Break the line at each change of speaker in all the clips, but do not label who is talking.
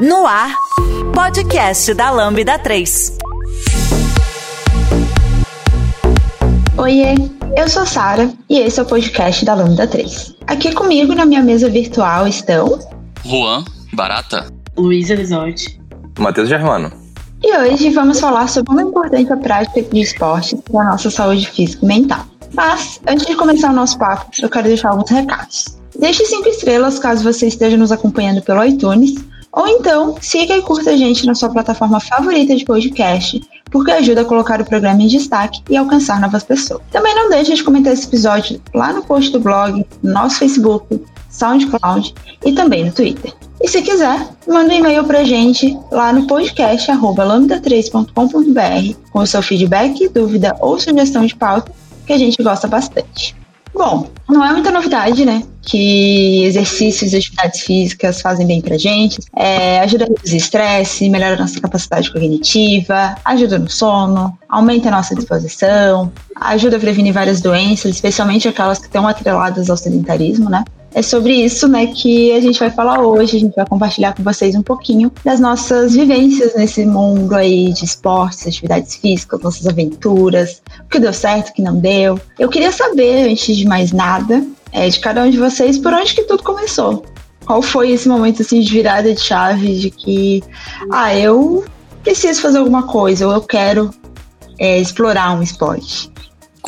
No ar, podcast da Lambda 3.
Oiê, eu sou Sara e esse é o podcast da Lambda 3. Aqui comigo na minha mesa virtual estão
Juan, Barata,
Luísa Lisotti,
Matheus Germano.
E hoje vamos falar sobre uma importante prática de esporte para a nossa saúde física e mental. Mas, antes de começar o nosso papo, eu quero deixar alguns recados. Deixe cinco estrelas caso você esteja nos acompanhando pelo iTunes ou então, siga e curta a gente na sua plataforma favorita de podcast, porque ajuda a colocar o programa em destaque e alcançar novas pessoas. Também não deixe de comentar esse episódio lá no post do blog, no nosso Facebook, SoundCloud e também no Twitter. E se quiser, manda um e-mail pra gente lá no podcast lambda3.com.br com o seu feedback, dúvida ou sugestão de pauta, que a gente gosta bastante. Bom, não é muita novidade, né? Que exercícios e atividades físicas fazem bem pra gente, é, ajuda a reduzir estresse, melhora a nossa capacidade cognitiva, ajuda no sono, aumenta a nossa disposição, ajuda a prevenir várias doenças, especialmente aquelas que estão atreladas ao sedentarismo, né? É sobre isso, né, que a gente vai falar hoje. A gente vai compartilhar com vocês um pouquinho das nossas vivências nesse mundo aí de esportes, atividades físicas, nossas aventuras, o que deu certo, o que não deu. Eu queria saber, antes de mais nada, é, de cada um de vocês, por onde que tudo começou. Qual foi esse momento assim de virada de chave de que, ah, eu preciso fazer alguma coisa ou eu quero é, explorar um esporte?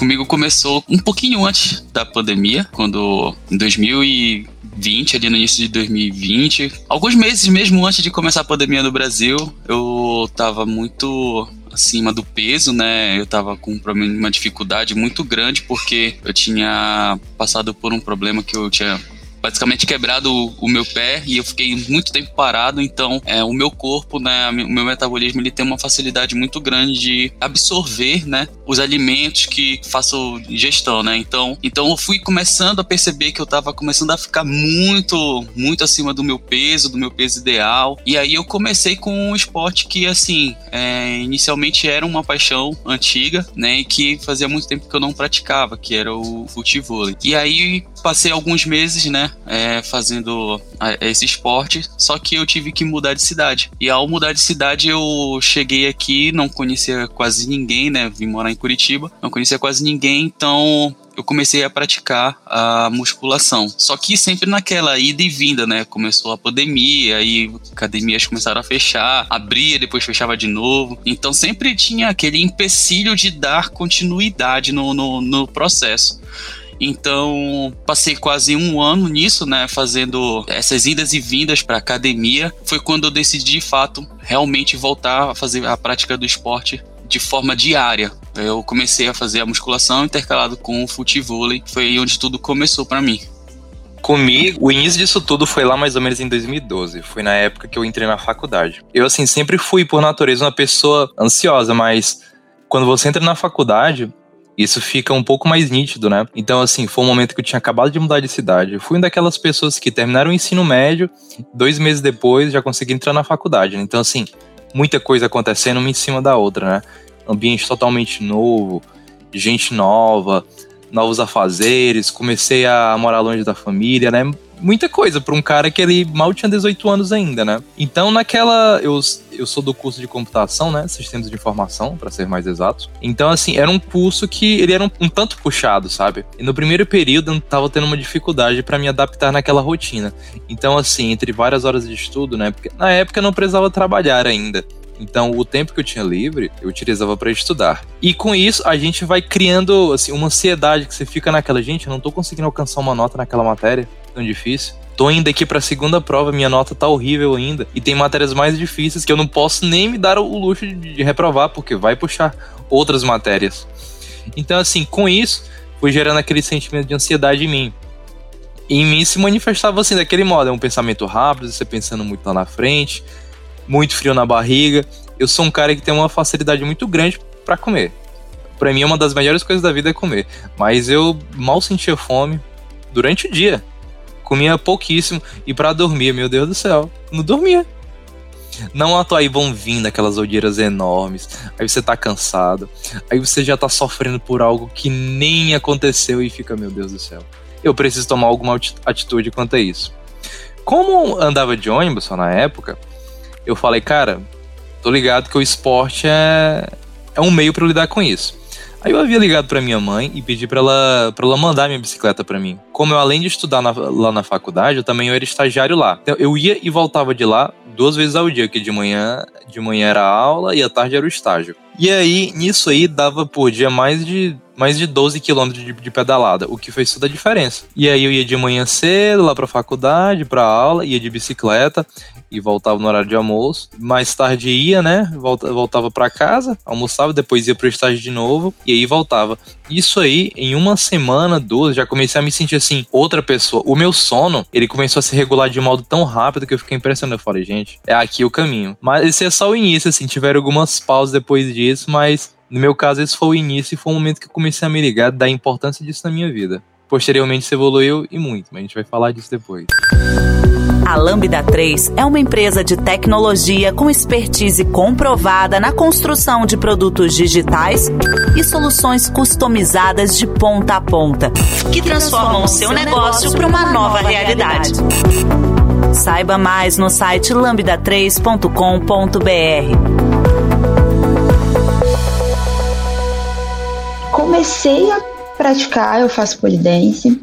Comigo começou um pouquinho antes da pandemia, quando em 2020, ali no início de 2020, alguns meses mesmo antes de começar a pandemia no Brasil, eu tava muito acima do peso, né? Eu tava com uma dificuldade muito grande porque eu tinha passado por um problema que eu tinha basicamente quebrado o, o, meu pé e eu fiquei muito tempo parado, então é, o meu corpo, né, o meu metabolismo, ele tem uma facilidade muito grande de absorver, né, os alimentos que faço ingestão, né? Então, então eu fui começando a perceber que eu estava começando a ficar muito, muito acima do meu peso, do meu peso ideal. E aí eu comecei com um esporte que, assim, é, inicialmente era uma paixão antiga, né, e que fazia muito tempo que eu não praticava, que era o futebol. E aí passei alguns meses, né, é, fazendo esse esporte, só que eu tive que mudar de cidade. E ao mudar de cidade, eu cheguei aqui, não conhecia quase ninguém, né? Vim morar em Curitiba, não conhecia quase ninguém, então eu comecei a praticar a musculação. Só que sempre naquela ida e vinda, né? Começou a pandemia, aí academias começaram a fechar, abria, depois fechava de novo. Então sempre tinha aquele empecilho de dar continuidade no, no, no processo. Então, passei quase um ano nisso, né, fazendo essas idas e vindas para academia. Foi quando eu decidi, de fato, realmente voltar a fazer a prática do esporte de forma diária. Eu comecei a fazer a musculação intercalado com o futebol, foi aí onde tudo começou para mim.
Comigo, o início disso tudo foi lá mais ou menos em 2012. Foi na época que eu entrei na faculdade. Eu, assim, sempre fui, por natureza, uma pessoa ansiosa, mas quando você entra na faculdade, isso fica um pouco mais nítido, né? Então, assim, foi um momento que eu tinha acabado de mudar de cidade. Eu fui uma daquelas pessoas que terminaram o ensino médio, dois meses depois já consegui entrar na faculdade. Né? Então, assim, muita coisa acontecendo uma em cima da outra, né? Ambiente totalmente novo, gente nova, novos afazeres, comecei a morar longe da família, né? Muita coisa para um cara que ele mal tinha 18 anos ainda, né? Então, naquela. Eu, eu sou do curso de computação, né? Sistemas de informação, para ser mais exato. Então, assim, era um curso que ele era um, um tanto puxado, sabe? E no primeiro período eu tava tendo uma dificuldade para me adaptar naquela rotina. Então, assim, entre várias horas de estudo, né? Porque na época eu não precisava trabalhar ainda. Então, o tempo que eu tinha livre, eu utilizava para estudar. E com isso, a gente vai criando assim uma ansiedade que você fica naquela, gente, eu não tô conseguindo alcançar uma nota naquela matéria tão difícil. Tô indo aqui pra segunda prova, minha nota tá horrível ainda. E tem matérias mais difíceis que eu não posso nem me dar o luxo de reprovar, porque vai puxar outras matérias. Então, assim, com isso, foi gerando aquele sentimento de ansiedade em mim. E em mim se manifestava assim, daquele modo. É um pensamento rápido, você pensando muito lá na frente, muito frio na barriga. Eu sou um cara que tem uma facilidade muito grande para comer. Para mim, uma das melhores coisas da vida é comer. Mas eu mal sentia fome durante o dia comia pouquíssimo e para dormir, meu Deus do céu, não dormia. Não à toa aí vão vindo aquelas olheiras enormes, aí você tá cansado, aí você já tá sofrendo por algo que nem aconteceu e fica, meu Deus do céu. Eu preciso tomar alguma atitude quanto a isso. Como andava de ônibus só na época, eu falei, cara, tô ligado que o esporte é, é um meio para lidar com isso. Aí eu havia ligado para minha mãe e pedi para ela, pra ela mandar minha bicicleta para mim. Como eu, além de estudar na, lá na faculdade, eu também era estagiário lá. Então, eu ia e voltava de lá duas vezes ao dia, que de manhã, de manhã era aula e à tarde era o estágio. E aí, nisso aí, dava por dia mais de mais de 12 quilômetros de, de, pedalada, o que fez toda a diferença. E aí eu ia de manhã cedo lá pra faculdade, pra aula, ia de bicicleta e voltava no horário de almoço. Mais tarde ia, né? Voltava para casa, almoçava, depois ia pro estágio de novo e aí voltava. Isso aí, em uma semana, duas, já comecei a me sentir assim, outra pessoa. O meu sono, ele começou a se regular de modo tão rápido que eu fiquei impressionado. Eu falei, gente, é aqui o caminho. Mas esse é só o início, assim, tiveram algumas pausas depois disso, mas no meu caso, esse foi o início e foi o momento que eu comecei a me ligar da importância disso na minha vida. Posteriormente, isso evoluiu e muito, mas a gente vai falar disso depois.
A Lambda 3 é uma empresa de tecnologia com expertise comprovada na construção de produtos digitais e soluções customizadas de ponta a ponta, que transformam o seu negócio para uma nova realidade. Saiba mais no site lambda3.com.br.
comecei a praticar, eu faço polidense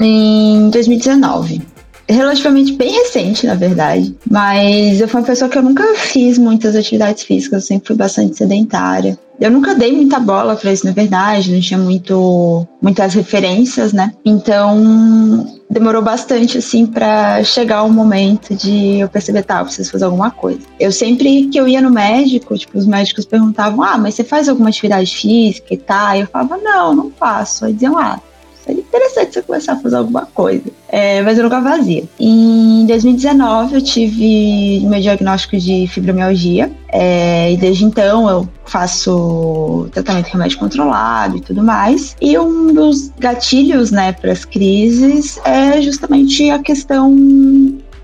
em 2019. Relativamente bem recente, na verdade. Mas eu fui uma pessoa que eu nunca fiz muitas atividades físicas, eu sempre fui bastante sedentária. Eu nunca dei muita bola para isso, na verdade, não tinha muito, muitas referências, né? Então, demorou bastante, assim, para chegar o momento de eu perceber, tá, eu preciso fazer alguma coisa. Eu sempre que eu ia no médico, tipo, os médicos perguntavam, ah, mas você faz alguma atividade física e tal? E eu falava, não, não faço. Aí diziam, ah, seria interessante você começar a fazer alguma coisa. É, mas eu nunca fazia. Em 2019 eu tive meu diagnóstico de fibromialgia é, e desde então eu faço tratamento remédio controlado e tudo mais. E um dos gatilhos, né, para as crises é justamente a questão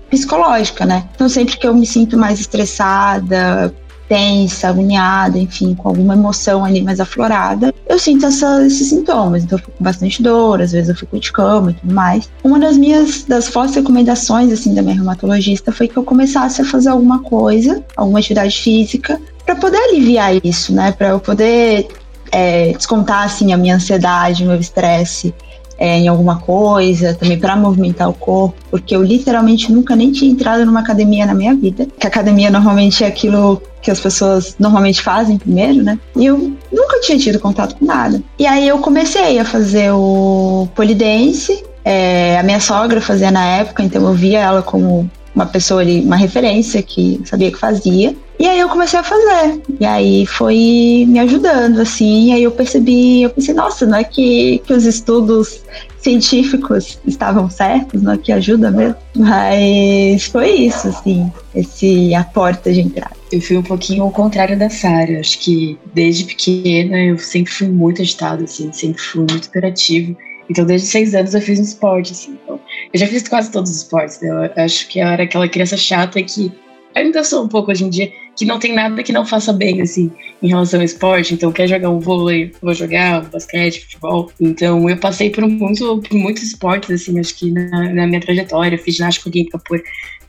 psicológica, né? Então sempre que eu me sinto mais estressada, tensa, agoniada, enfim, com alguma emoção ali mais aflorada, eu sinto essa, esses sintomas. Então, eu fico com bastante dor, às vezes eu fico de cama e tudo mais. Uma das minhas, das fortes recomendações, assim, da minha reumatologista foi que eu começasse a fazer alguma coisa, alguma atividade física, para poder aliviar isso, né? Para eu poder é, descontar, assim, a minha ansiedade, o meu estresse é, em alguma coisa, também para movimentar o corpo, porque eu literalmente nunca nem tinha entrado numa academia na minha vida. Que academia normalmente é aquilo que as pessoas normalmente fazem primeiro, né? E eu nunca tinha tido contato com nada. E aí eu comecei a fazer o polidense. É, a minha sogra fazia na época, então eu via ela como uma pessoa ali, uma referência que sabia que fazia. E aí eu comecei a fazer. E aí foi me ajudando, assim. E aí eu percebi, eu pensei, nossa, não é que, que os estudos científicos estavam certos, não é que ajuda mesmo. Mas foi isso, assim, esse a porta de entrada.
Eu fui um pouquinho ao contrário da Sara. Acho que desde pequena eu sempre fui muito agitada, assim, sempre fui muito hiperativo. Então, desde seis anos eu fiz um esporte, assim. Então, eu já fiz quase todos os esportes, né? Eu acho que eu era aquela criança chata que ainda sou um pouco hoje em dia, que não tem nada que não faça bem, assim, em relação ao esporte. Então, quer jogar um vôlei, vou jogar, um basquete, futebol. Então, eu passei por, muito, por muitos esportes, assim, acho que na, na minha trajetória. Eu fiz ginástica olímpica por,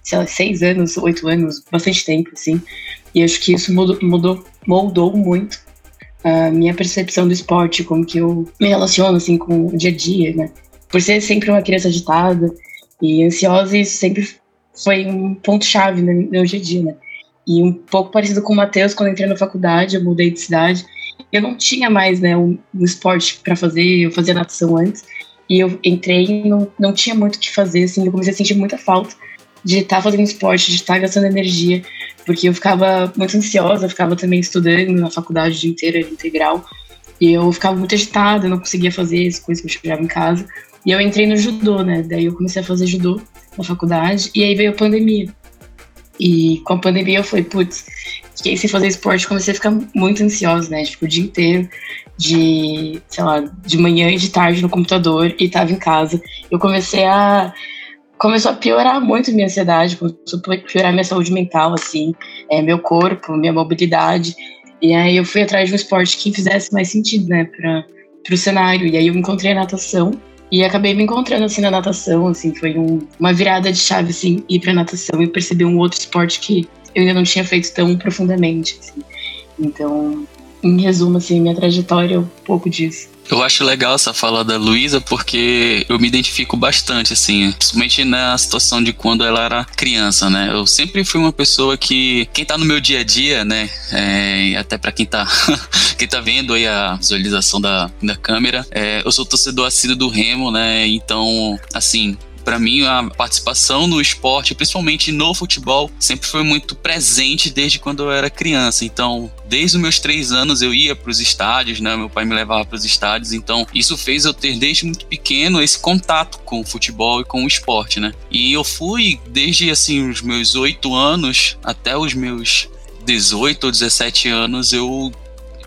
sei lá, seis anos, oito anos, bastante tempo, assim. E acho que isso mudou, mudou moldou muito a minha percepção do esporte, como que eu me relaciono, assim, com o dia a dia, né? Por ser sempre uma criança agitada e ansiosa, isso sempre foi um ponto-chave no meu dia a dia, né? E um pouco parecido com o Matheus, quando entrei na faculdade, eu mudei de cidade. Eu não tinha mais, né, um, um esporte para fazer, eu fazia natação antes. E eu entrei e não, não tinha muito o que fazer, assim, eu comecei a sentir muita falta de estar tá fazendo esporte, de estar tá gastando energia, porque eu ficava muito ansiosa, eu ficava também estudando na faculdade o dia inteiro, integral, e eu ficava muito agitada, não conseguia fazer as coisas que eu chegava em casa. E eu entrei no judô, né? Daí eu comecei a fazer judô na faculdade, e aí veio a pandemia. E com a pandemia eu falei, putz, fiquei sem fazer esporte, comecei a ficar muito ansiosa, né? Tipo, o dia inteiro, de, sei lá, de manhã e de tarde no computador, e tava em casa. Eu comecei a. Começou a piorar muito minha ansiedade, começou a piorar minha saúde mental, assim, é, meu corpo, minha mobilidade. E aí eu fui atrás de um esporte que fizesse mais sentido, né, para o cenário. E aí eu encontrei a natação e acabei me encontrando assim na natação, assim, foi um, uma virada de chave assim ir para natação e perceber um outro esporte que eu ainda não tinha feito tão profundamente. Assim. Então, em resumo, assim, minha trajetória um pouco disso.
Eu acho legal essa fala da Luísa porque eu me identifico bastante, assim, principalmente na situação de quando ela era criança, né? Eu sempre fui uma pessoa que, quem tá no meu dia a dia, né? É, até para quem tá, quem tá vendo aí a visualização da, da câmera, é, eu sou torcedor assíduo do Remo, né? Então, assim, para mim a participação no esporte, principalmente no futebol, sempre foi muito presente desde quando eu era criança. Então, desde os meus três anos eu ia para os estádios, né? Meu pai me levava para os estádios, então isso fez eu ter desde muito pequeno esse contato com o futebol e com o esporte, né? E eu fui desde assim os meus oito anos até os meus 18 ou 17 anos eu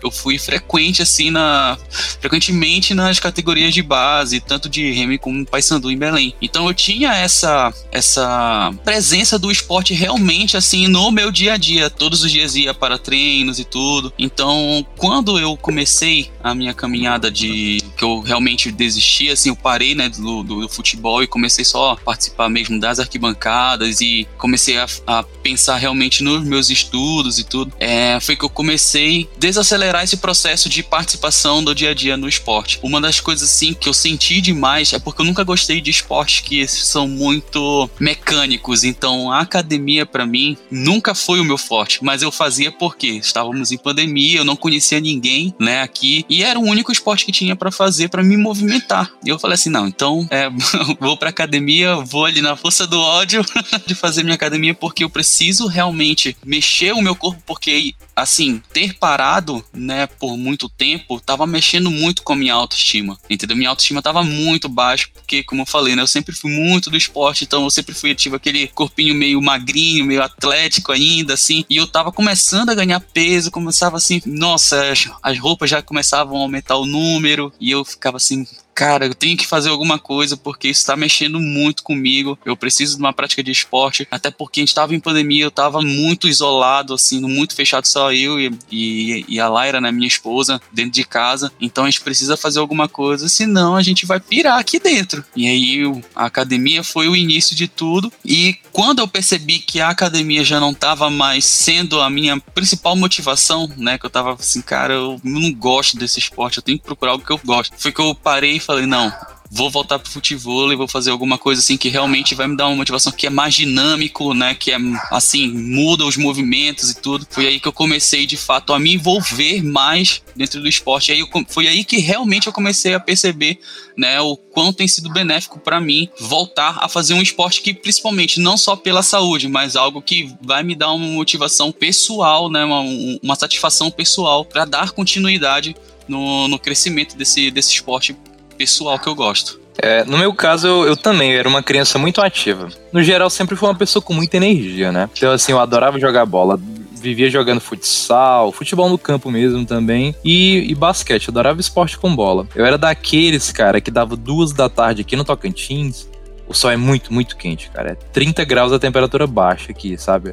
eu fui frequente, assim, na. frequentemente nas categorias de base, tanto de Remy como Paysandu em Belém. Então eu tinha essa, essa presença do esporte realmente, assim, no meu dia a dia. Todos os dias ia para treinos e tudo. Então, quando eu comecei a minha caminhada de. que eu realmente desisti, assim, eu parei, né, do, do, do futebol e comecei só a participar mesmo das arquibancadas e comecei a, a pensar realmente nos meus estudos e tudo. É, foi que eu comecei a desacelerar acelerar esse processo de participação do dia a dia no esporte. Uma das coisas assim que eu senti demais é porque eu nunca gostei de esportes que são muito mecânicos. Então a academia para mim nunca foi o meu forte, mas eu fazia porque estávamos em pandemia, eu não conhecia ninguém, né, aqui e era o único esporte que tinha para fazer para me movimentar. E eu falei assim, não, então é, vou para academia, vou ali na força do ódio de fazer minha academia porque eu preciso realmente mexer o meu corpo porque assim, ter parado, né, por muito tempo, tava mexendo muito com a minha autoestima, entendeu? Minha autoestima tava muito baixa, porque, como eu falei, né, eu sempre fui muito do esporte, então eu sempre fui, tive aquele corpinho meio magrinho, meio atlético ainda, assim, e eu tava começando a ganhar peso, começava assim, nossa, as, as roupas já começavam a aumentar o número, e eu ficava assim, cara, eu tenho que fazer alguma coisa porque isso está mexendo muito comigo. Eu preciso de uma prática de esporte, até porque a gente estava em pandemia, eu estava muito isolado, assim, muito fechado, só eu e, e, e, a Laira, né, minha esposa, dentro de casa. Então a gente precisa fazer alguma coisa, senão a gente vai pirar aqui dentro. E aí a academia foi o início de tudo. E quando eu percebi que a academia já não estava mais sendo a minha principal motivação, né, que eu estava assim, cara, eu não gosto desse esporte, eu tenho que procurar algo que eu gosto. Foi que eu parei falei, não, vou voltar pro futebol e vou fazer alguma coisa assim que realmente vai me dar uma motivação que é mais dinâmico, né? Que é assim, muda os movimentos e tudo. Foi aí que eu comecei de fato a me envolver mais dentro do esporte. Aí eu, foi aí que realmente eu comecei a perceber, né, o quanto tem sido benéfico para mim voltar a fazer um esporte que principalmente não só pela saúde, mas algo que vai me dar uma motivação pessoal, né, uma, uma satisfação pessoal para dar continuidade no, no crescimento desse, desse esporte pessoal que eu gosto.
É, no meu caso, eu, eu, também era uma criança muito ativa. No geral, sempre fui uma pessoa com muita energia, né? Então, assim, eu adorava jogar bola, vivia jogando futsal, futebol no campo mesmo também, e, e, basquete, eu adorava esporte com bola. Eu era daqueles, cara, que dava duas da tarde aqui no Tocantins, o sol é muito, muito quente, cara. É 30 graus a temperatura baixa aqui, sabe?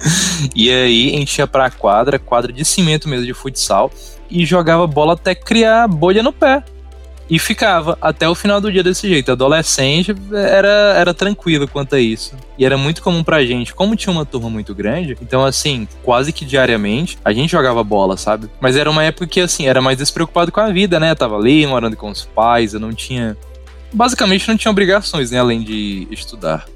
e aí a gente ia pra quadra, quadra de cimento mesmo, de futsal, e jogava bola até criar bolha no pé. E ficava até o final do dia desse jeito. Adolescente era, era tranquilo quanto a isso. E era muito comum pra gente. Como tinha uma turma muito grande, então assim, quase que diariamente, a gente jogava bola, sabe? Mas era uma época que, assim, era mais despreocupado com a vida, né? Eu tava ali, morando com os pais, eu não tinha. Basicamente não tinha obrigações, né? Além de estudar.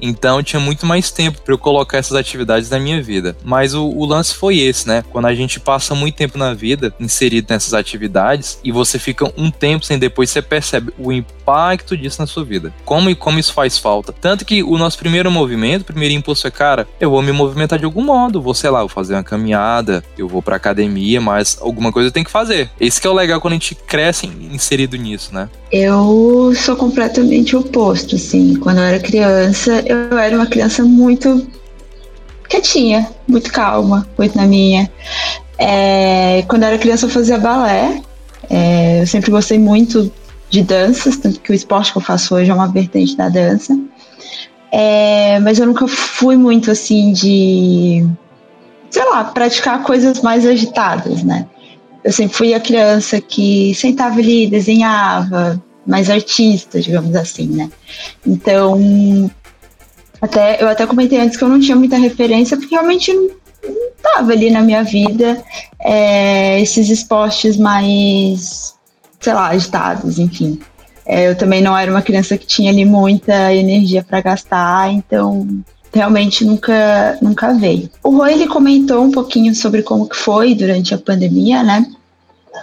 Então tinha muito mais tempo para eu colocar essas atividades na minha vida. Mas o, o, lance foi esse, né? Quando a gente passa muito tempo na vida inserido nessas atividades e você fica um tempo sem depois você percebe o impacto disso na sua vida. Como e como isso faz falta. Tanto que o nosso primeiro movimento, o primeiro impulso é, cara, eu vou me movimentar de algum modo, vou, sei lá, vou fazer uma caminhada, eu vou pra academia, mas alguma coisa eu tenho que fazer. Esse que é o legal quando a gente cresce inserido nisso, né?
Eu sou completamente oposto, assim. Quando eu era criança, eu era uma criança muito quietinha, muito calma, muito na minha. É, quando eu era criança, eu fazia balé. É, eu sempre gostei muito de danças, tanto que o esporte que eu faço hoje é uma vertente da dança. É, mas eu nunca fui muito assim de, sei lá, praticar coisas mais agitadas, né? Eu sempre fui a criança que sentava ali, desenhava, mais artista, digamos assim, né? Então, Até, eu até comentei antes que eu não tinha muita referência, porque realmente não, estava ali na minha vida é, esses esportes mais, sei lá, agitados, enfim. É, eu também não era uma criança que tinha ali muita energia para gastar, então realmente nunca, nunca veio. O Roy ele comentou um pouquinho sobre como que foi durante a pandemia, né?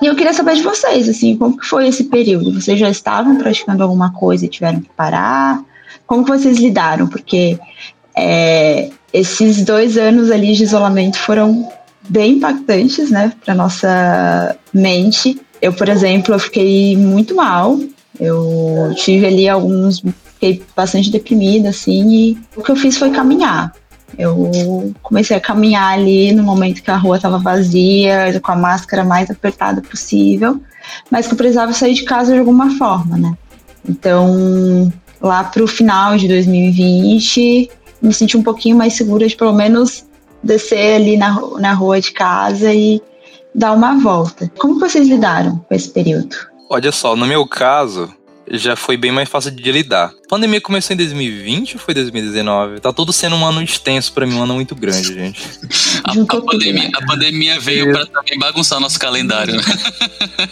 E eu queria saber de vocês, assim, como que foi esse período? Vocês já estavam praticando alguma coisa e tiveram que parar? Como vocês lidaram? Porque é, esses dois anos ali de isolamento foram bem impactantes, né, para nossa mente. Eu, por exemplo, eu fiquei muito mal. Eu tive ali alguns, fiquei bastante deprimida, assim, e o que eu fiz foi caminhar. Eu comecei a caminhar ali no momento que a rua estava vazia, com a máscara mais apertada possível, mas que eu precisava sair de casa de alguma forma, né? Então, lá para o final de 2020, me senti um pouquinho mais segura de pelo menos descer ali na, na rua de casa e dar uma volta. Como vocês lidaram com esse período?
Olha só, no meu caso, já foi bem mais fácil de lidar. A pandemia começou em 2020 ou foi 2019? Tá todo sendo um ano extenso para mim, um ano muito grande, gente.
a, a, pandemia, a pandemia veio para também bagunçar nosso calendário.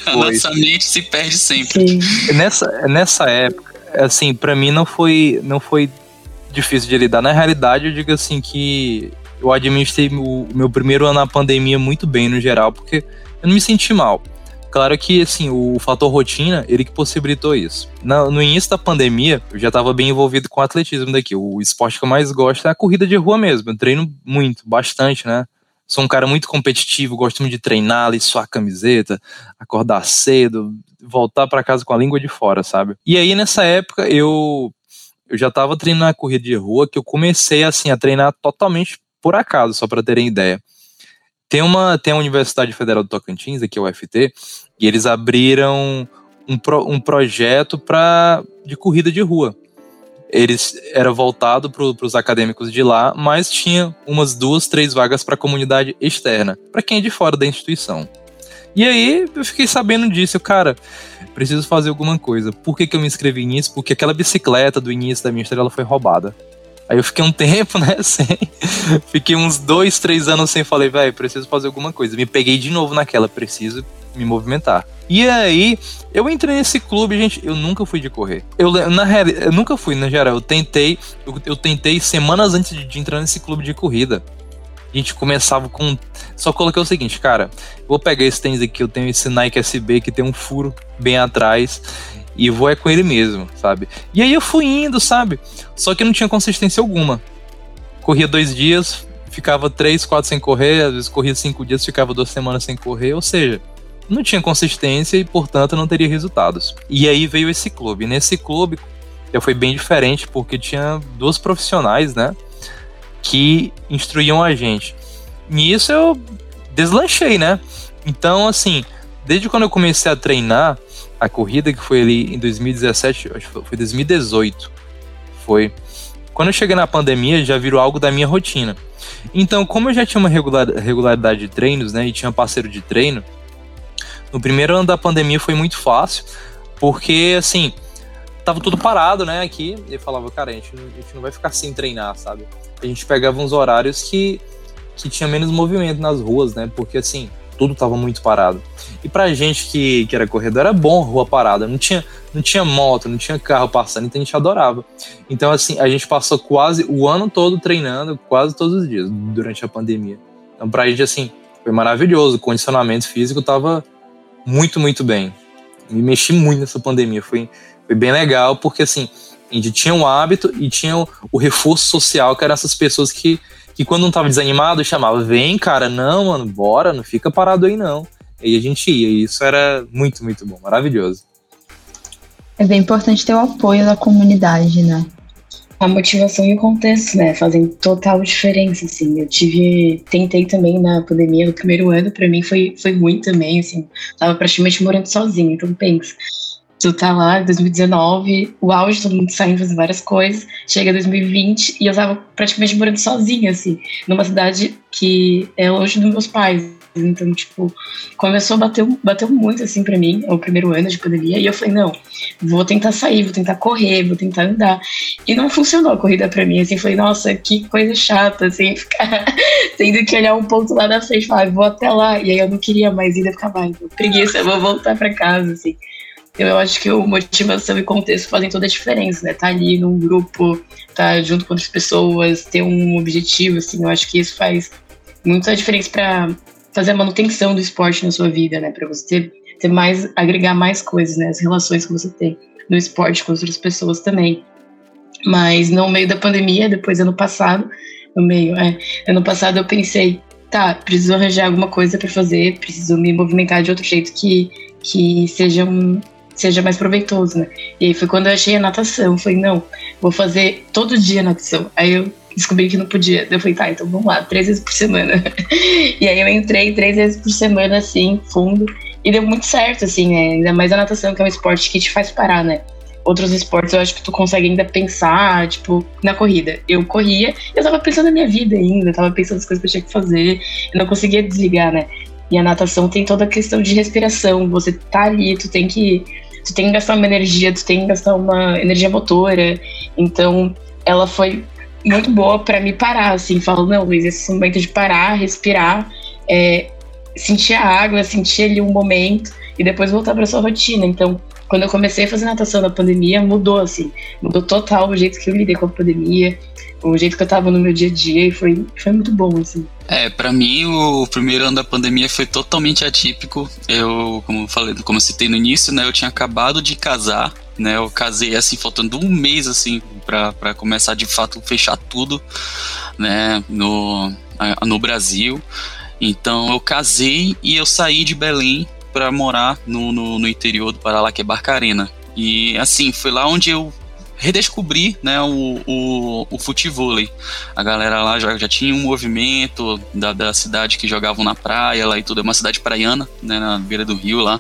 a nossa mente se perde sempre.
Nessa, nessa época, assim, para mim não foi, não foi difícil de lidar. Na realidade, eu digo assim que eu administrei o meu primeiro ano na pandemia muito bem no geral, porque eu não me senti mal. Claro que, assim, o fator rotina, ele que possibilitou isso. No, início da pandemia, eu já estava bem envolvido com o atletismo daqui. O esporte que eu mais gosto é a corrida de rua mesmo. Eu treino muito, bastante, né? Sou um cara muito competitivo, gosto muito de treinar, suar a camiseta, acordar cedo, voltar para casa com a língua de fora, sabe? E aí, nessa época, eu eu já estava treinando a corrida de rua que eu comecei assim a treinar totalmente por acaso, só para terem ideia. Tem uma tem a Universidade Federal do Tocantins, aqui é o UFT, e eles abriram um, pro, um projeto para de corrida de rua. Eles era voltado para os acadêmicos de lá, mas tinha umas duas, três vagas para a comunidade externa, para quem é de fora da instituição. E aí eu fiquei sabendo disso, cara, preciso fazer alguma coisa. Por que, que eu me inscrevi nisso? Porque aquela bicicleta do início da minha história ela foi roubada. Aí eu fiquei um tempo, né, sem. fiquei uns dois, três anos sem. Falei, velho, preciso fazer alguma coisa. Me peguei de novo naquela, preciso me movimentar. E aí, eu entrei nesse clube, gente, eu nunca fui de correr. Eu, na real, eu nunca fui, na geral. Eu tentei, eu, eu tentei semanas antes de, de entrar nesse clube de corrida a gente começava com. Só coloquei o seguinte, cara, vou pegar esse tênis aqui, eu tenho esse Nike SB que tem um furo bem atrás e vou é com ele mesmo, sabe? E aí eu fui indo, sabe? Só que não tinha consistência alguma. Corria dois dias, ficava três, quatro sem correr, às vezes corria cinco dias, ficava duas semanas sem correr, ou seja, não tinha consistência e, portanto, não teria resultados. E aí veio esse clube. Nesse clube, eu foi bem diferente, porque tinha duas profissionais, né? que instruíam a gente. Nisso eu deslanchei, né? Então, assim, desde quando eu comecei a treinar a corrida, que foi ali em 2017, acho que foi 2018, foi. Quando eu cheguei na pandemia, já virou algo da minha rotina. Então, como eu já tinha uma regular, regularidade de treinos, né, e tinha parceiro de treino, no primeiro ano da pandemia foi muito fácil, porque, assim, tava tudo parado, né, aqui, e falava, cara, a gente, a gente não vai ficar sem treinar, sabe? a gente pegava uns horários que, que tinha menos movimento nas ruas, né? Porque assim, tudo tava muito parado. E pra gente que, que era corredor, era bom rua parada. Não tinha, não tinha moto, não tinha carro passando, então a gente adorava. Então, assim, a gente passou quase o ano todo treinando, quase todos os dias, durante a pandemia. Então, pra gente, assim, foi maravilhoso. O condicionamento físico tava muito, muito bem. Me mexi muito nessa pandemia. Foi, foi bem legal, porque, assim, a gente tinha um hábito e tinha o, o reforço social, que eram essas pessoas que, que quando não tava desanimado, chamava, vem, cara, não, mano, bora, não fica parado aí não. E a gente ia, e isso era muito, muito bom, maravilhoso.
É bem importante ter o apoio da comunidade, né?
A motivação e o contexto, né, fazem total diferença, assim. Eu tive, tentei também na pandemia, no primeiro ano, para mim foi, foi ruim também, assim. Tava praticamente morando sozinha, então pensa tu tá lá em 2019, o auge, todo mundo saindo fazendo várias coisas, chega 2020 e eu tava praticamente morando sozinha, assim, numa cidade que é longe dos meus pais. Então, tipo, começou a bater, bateu muito assim para mim, o primeiro ano de pandemia, e eu falei, não, vou tentar sair, vou tentar correr, vou tentar andar. E não funcionou a corrida para mim, assim, falei, nossa, que coisa chata, assim, ficar tendo que olhar um ponto lá na frente, falar, vou até lá, e aí eu não queria mais ir, eu ficava, mais preguiça, vou voltar para casa, assim. Então, eu acho que o motivação e contexto fazem toda a diferença, né? Tá ali num grupo, tá junto com outras pessoas, ter um objetivo, assim, eu acho que isso faz muita diferença fazer a manutenção do esporte na sua vida, né? Para você ter, ter mais, agregar mais coisas, né? As relações que você tem no esporte com outras pessoas também. Mas no meio da pandemia, depois ano passado, no meio, é, ano passado eu pensei, tá, preciso arranjar alguma coisa para fazer, preciso me movimentar de outro jeito que, que seja um, seja mais proveitoso, né? E aí foi quando eu achei a natação. Falei, não, vou fazer todo dia natação. Aí eu descobri que não podia. Eu falei, tá, então vamos lá, três vezes por semana. e aí eu entrei três vezes por semana, assim, fundo. E deu muito certo, assim, né? Ainda mais a natação, que é um esporte que te faz parar, né? Outros esportes eu acho que tu consegue ainda pensar, tipo, na corrida. Eu corria, eu tava pensando na minha vida ainda, tava pensando nas coisas que eu tinha que fazer, eu não conseguia desligar, né? E a natação tem toda a questão de respiração. Você tá ali, tu tem que tu tem que gastar uma energia, tu tem que gastar uma energia motora. Então, ela foi muito boa para me parar, assim, falando, não, Luiz, esse momento de parar, respirar, é, sentir a água, sentir ali um momento e depois voltar para sua rotina. Então, quando eu comecei a fazer natação na pandemia, mudou, assim, mudou total o jeito que eu lidei com a pandemia, o jeito que eu tava no meu dia a dia e foi, foi muito bom, assim.
É, para mim o primeiro ano da pandemia foi totalmente atípico. Eu, como falei, como eu citei no início, né, eu tinha acabado de casar, né, eu casei assim faltando um mês assim para começar de fato fechar tudo, né, no no Brasil. Então eu casei e eu saí de Belém para morar no, no, no, interior do Pará, que é Barcarena. E assim, foi lá onde eu redescobrir né, o, o, o futevôlei. A galera lá já, já tinha um movimento da, da cidade que jogavam na praia lá e tudo. É uma cidade praiana, né, na beira do rio lá.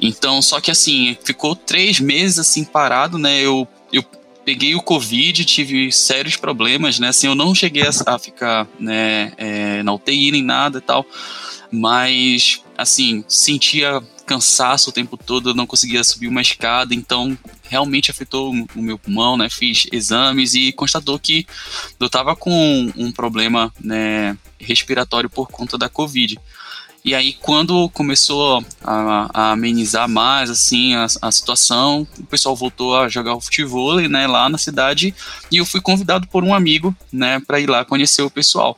Então, só que assim, ficou três meses assim parado, né? Eu, eu peguei o Covid, tive sérios problemas, né? Assim, eu não cheguei a, a ficar né, é, na UTI nem nada e tal, mas assim, sentia cansaço o tempo todo, não conseguia subir uma escada, então realmente afetou o meu pulmão, né? Fiz exames e constatou que eu estava com um problema né, respiratório por conta da Covid. E aí, quando começou a, a amenizar mais assim a, a, situação, o pessoal voltou a jogar o futebol né, lá na cidade e eu fui convidado por um amigo né, para ir lá conhecer o pessoal.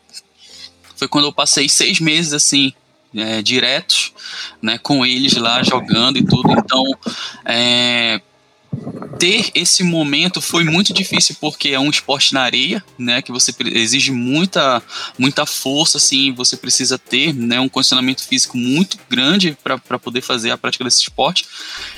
Foi quando eu passei seis meses assim é, diretos, né, com eles lá jogando e tudo. Então, é, ter esse momento foi muito difícil porque é um esporte na areia, né, que você exige muita muita força, assim, você precisa ter, né, um condicionamento físico muito grande para poder fazer a prática desse esporte.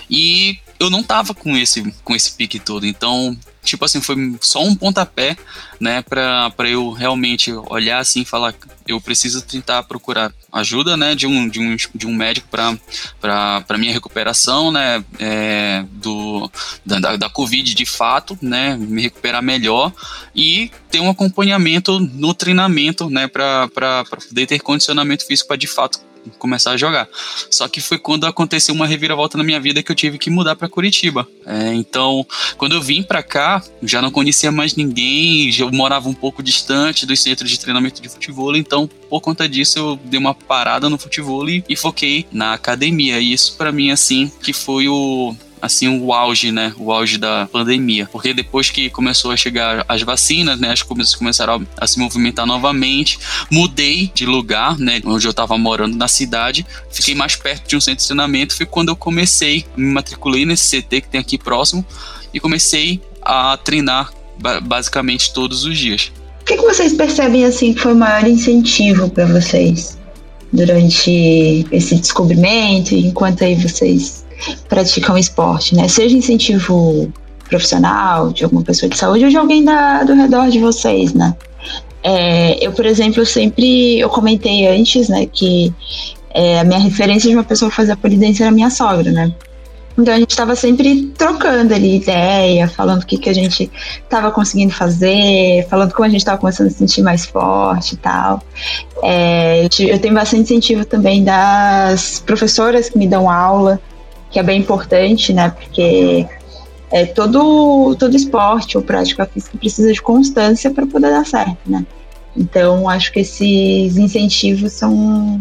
E eu não tava com esse com esse pique todo, então tipo assim, foi só um pontapé, né, para eu realmente olhar assim e falar, eu preciso tentar procurar ajuda, né, de um, de um, de um médico para minha recuperação, né, é, do, da, da Covid de fato, né, me recuperar melhor e ter um acompanhamento no treinamento, né, para poder ter condicionamento físico para de fato começar a jogar. Só que foi quando aconteceu uma reviravolta na minha vida que eu tive que mudar para Curitiba. É, então, quando eu vim para cá, já não conhecia mais ninguém, já morava um pouco distante dos centros de treinamento de futebol, então por conta disso eu dei uma parada no futebol e foquei na academia. E isso para mim assim que foi o assim o auge, né, o auge da pandemia, porque depois que começou a chegar as vacinas, né, as coisas começaram a, se movimentar novamente, mudei de lugar, né, onde eu estava morando na cidade, fiquei mais perto de um centro de treinamento, foi quando eu comecei, me matriculei nesse CT que tem aqui próximo. E comecei a treinar basicamente todos os dias.
O que, que vocês percebem assim que foi o maior incentivo para vocês durante esse descobrimento, enquanto aí vocês praticam esporte, né? Seja incentivo profissional, de alguma pessoa de saúde ou de alguém da, do redor de vocês, né? É, eu, por exemplo, sempre eu comentei antes, né, que é, a minha referência de uma pessoa fazer polidência era minha sogra, né? Então a gente estava sempre trocando ali ideia, falando o que, que a gente estava conseguindo fazer, falando como a gente estava começando a se sentir mais forte e tal. É, eu tenho bastante incentivo também das professoras que me dão aula, que é bem importante, né? Porque é, todo, todo esporte ou prática física precisa de constância para poder dar certo, né? Então, acho que esses incentivos são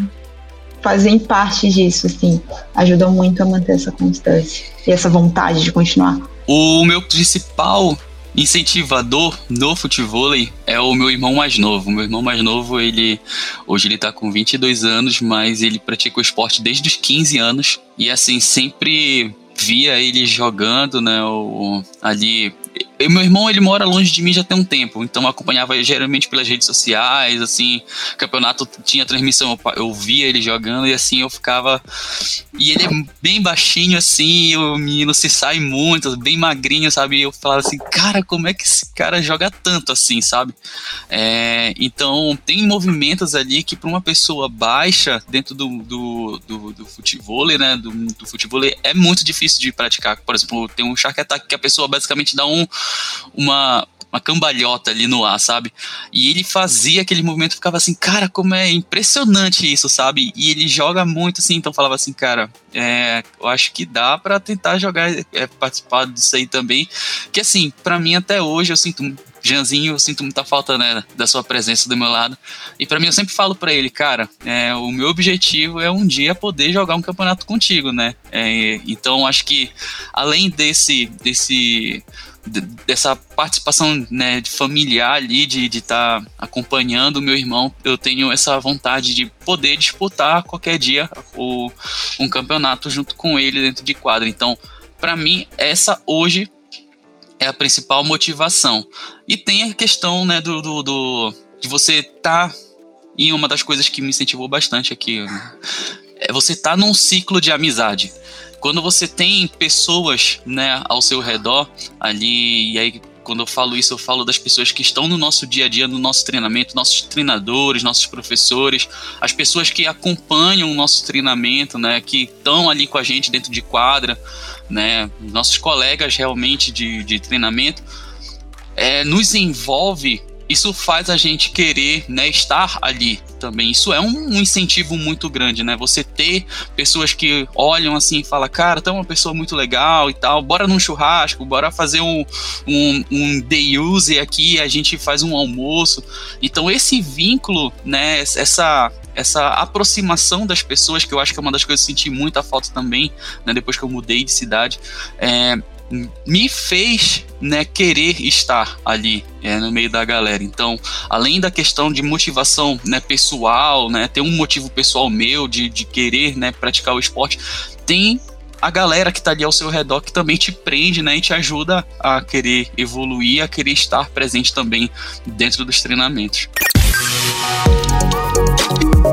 fazem parte disso, assim, ajudam muito a manter essa constância e essa vontade de continuar.
O meu principal incentivador no futebol é o meu irmão mais novo. Meu irmão mais novo, ele hoje ele tá com 22 anos, mas ele pratica o esporte desde os 15 anos e assim sempre via ele jogando, né, o, ali eu, meu irmão, ele mora longe de mim já tem um tempo, então eu acompanhava geralmente pelas redes sociais, assim, campeonato tinha transmissão, eu, via ele jogando e assim eu ficava. E ele é bem baixinho, assim, o menino se sai muito, bem magrinho, sabe? E eu falava assim, cara, como é que esse cara joga tanto assim, sabe? É, então, tem movimentos ali que para uma pessoa baixa dentro do, do, do, do futebol, né? Do, do futebol é muito difícil de praticar. Por exemplo, tem um Shark Attack que a pessoa basicamente dá um, uma, uma cambalhota ali no ar, sabe? E ele fazia aquele movimento, ficava assim, cara, como é impressionante isso, sabe? E ele joga muito assim, então falava assim, cara, é, eu acho que dá para tentar jogar, é, participar disso aí também. Que assim, para mim até hoje eu sinto Janzinho, eu sinto muita falta né, da sua presença do meu lado. E para mim eu sempre falo para ele, cara, é, o meu objetivo é um dia poder jogar um campeonato contigo, né? É, então acho que além desse desse dessa participação né, familiar ali, de estar tá acompanhando o meu irmão, eu tenho essa vontade de poder disputar qualquer dia o, um campeonato junto com ele dentro de quadra. Então, para mim, essa hoje é a principal motivação. E tem a questão né, do, do, do de você estar. Tá, e uma das coisas que me incentivou bastante aqui é você estar tá num ciclo de amizade quando você tem pessoas, né, ao seu redor ali, e aí quando eu falo isso, eu falo das pessoas que estão no nosso dia a dia, no nosso treinamento, nossos treinadores, nossos professores, as pessoas que acompanham o nosso treinamento, né, que estão ali com a gente dentro de quadra, né, nossos colegas realmente de, de treinamento, é, nos envolve isso faz a gente querer né, estar ali também. Isso é um, incentivo muito grande, né? Você ter pessoas que olham assim e falam, cara, é uma pessoa muito legal e tal, bora num churrasco, bora fazer um, um, um day use aqui, a gente faz um almoço. Então esse vínculo, né, essa essa aproximação das pessoas, que eu acho que é uma das coisas que eu senti muita falta também, né, depois que eu mudei de cidade, é, me fez né, querer estar ali é, no meio da galera. Então, além da questão de motivação né, pessoal, né, ter um motivo pessoal meu de, de querer né, praticar o esporte, tem a galera que está ali ao seu redor que também te prende né, e te ajuda a querer evoluir, a querer estar presente também dentro dos treinamentos.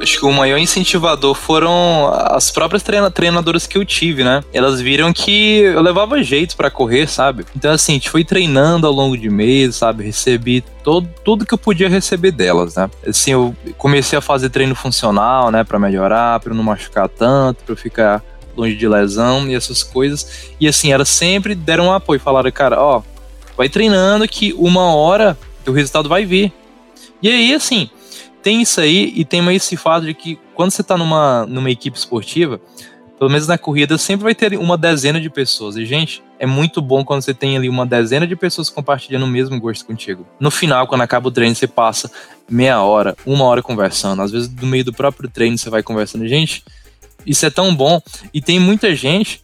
Acho que o maior incentivador foram as próprias treina treinadoras que eu tive, né? Elas viram que eu levava jeito para correr, sabe? Então, assim, a gente foi treinando ao longo de meses, sabe? Recebi todo, tudo que eu podia receber delas, né? Assim, eu comecei a fazer treino funcional, né? para melhorar, para não machucar tanto, para ficar longe de lesão e essas coisas. E assim, elas sempre deram um apoio, falaram, cara, ó, vai treinando que uma hora o resultado vai vir. E aí, assim, tem isso aí e tem esse fato de que quando você está numa, numa equipe esportiva, pelo menos na corrida, sempre vai ter uma dezena de pessoas. E, gente, é muito bom quando você tem ali uma dezena de pessoas compartilhando o mesmo gosto contigo. No final, quando acaba o treino, você passa meia hora, uma hora conversando. Às vezes, no meio do próprio treino, você vai conversando. Gente, isso é tão bom. E tem muita gente